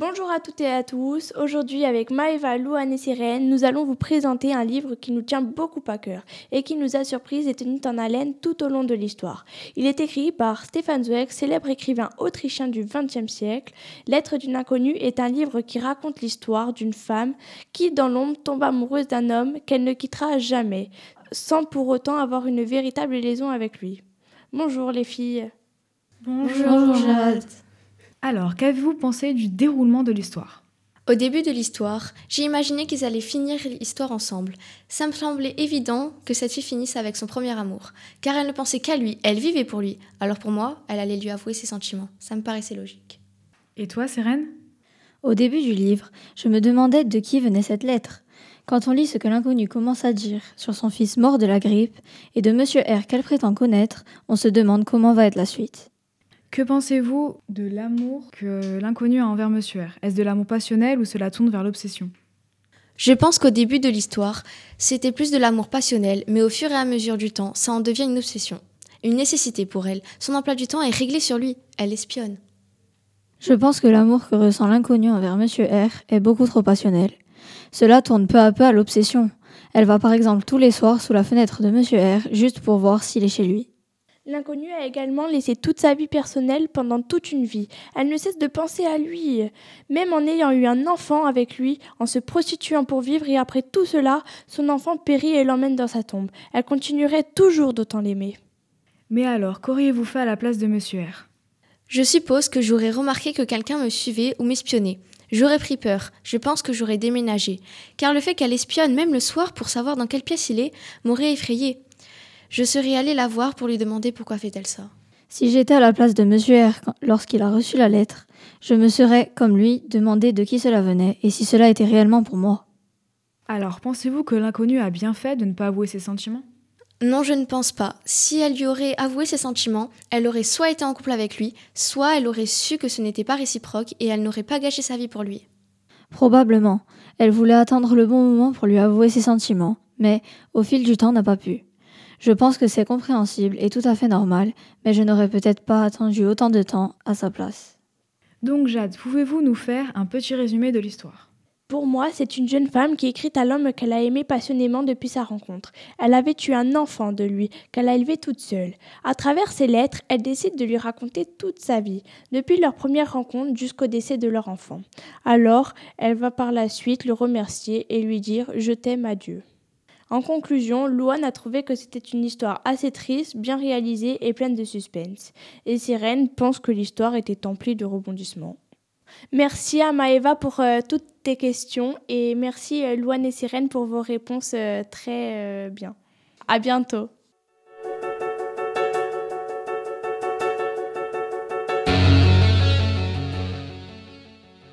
Bonjour à toutes et à tous. Aujourd'hui, avec Maëva, Louane et Sirène, nous allons vous présenter un livre qui nous tient beaucoup à cœur et qui nous a surpris et tenu en haleine tout au long de l'histoire. Il est écrit par Stefan Zweig, célèbre écrivain autrichien du XXe siècle. Lettre d'une inconnue est un livre qui raconte l'histoire d'une femme qui, dans l'ombre, tombe amoureuse d'un homme qu'elle ne quittera jamais, sans pour autant avoir une véritable liaison avec lui. Bonjour les filles. Bonjour, Jade. Alors, qu'avez-vous pensé du déroulement de l'histoire? Au début de l'histoire, j'ai imaginé qu'ils allaient finir l'histoire ensemble. Ça me semblait évident que cette fille finisse avec son premier amour, car elle ne pensait qu'à lui, elle vivait pour lui. Alors pour moi, elle allait lui avouer ses sentiments. Ça me paraissait logique. Et toi, Sérène? Au début du livre, je me demandais de qui venait cette lettre. Quand on lit ce que l'inconnu commence à dire sur son fils mort de la grippe et de Monsieur R qu'elle prétend connaître, on se demande comment va être la suite. Que pensez-vous de l'amour que l'inconnu a envers Monsieur R? Est-ce de l'amour passionnel ou cela tourne vers l'obsession? Je pense qu'au début de l'histoire, c'était plus de l'amour passionnel, mais au fur et à mesure du temps, ça en devient une obsession. Une nécessité pour elle. Son emploi du temps est réglé sur lui. Elle espionne. Je pense que l'amour que ressent l'inconnu envers Monsieur R est beaucoup trop passionnel. Cela tourne peu à peu à l'obsession. Elle va par exemple tous les soirs sous la fenêtre de Monsieur R juste pour voir s'il est chez lui. L'inconnue a également laissé toute sa vie personnelle pendant toute une vie. Elle ne cesse de penser à lui, même en ayant eu un enfant avec lui, en se prostituant pour vivre, et après tout cela, son enfant périt et l'emmène dans sa tombe. Elle continuerait toujours d'autant l'aimer. Mais alors, qu'auriez-vous fait à la place de Monsieur R? Je suppose que j'aurais remarqué que quelqu'un me suivait ou m'espionnait. J'aurais pris peur, je pense que j'aurais déménagé, car le fait qu'elle espionne même le soir pour savoir dans quelle pièce il est m'aurait effrayé. Je serais allée la voir pour lui demander pourquoi fait-elle ça. Si j'étais à la place de Monsieur R lorsqu'il a reçu la lettre, je me serais, comme lui, demandé de qui cela venait et si cela était réellement pour moi. Alors, pensez-vous que l'inconnu a bien fait de ne pas avouer ses sentiments? Non, je ne pense pas. Si elle lui aurait avoué ses sentiments, elle aurait soit été en couple avec lui, soit elle aurait su que ce n'était pas réciproque et elle n'aurait pas gâché sa vie pour lui. Probablement. Elle voulait attendre le bon moment pour lui avouer ses sentiments, mais au fil du temps n'a pas pu. Je pense que c'est compréhensible et tout à fait normal, mais je n'aurais peut-être pas attendu autant de temps à sa place. Donc Jade, pouvez-vous nous faire un petit résumé de l'histoire? Pour moi, c'est une jeune femme qui écrit à l'homme qu'elle a aimé passionnément depuis sa rencontre. Elle avait eu un enfant de lui, qu'elle a élevé toute seule. À travers ses lettres, elle décide de lui raconter toute sa vie, depuis leur première rencontre jusqu'au décès de leur enfant. Alors, elle va par la suite le remercier et lui dire Je t'aime, adieu. En conclusion, Louane a trouvé que c'était une histoire assez triste, bien réalisée et pleine de suspense. Et Sirène pense que l'histoire était emplie de rebondissements. Merci à Maëva pour euh, toutes tes questions et merci euh, et Sirène pour vos réponses euh, très bien. À bientôt.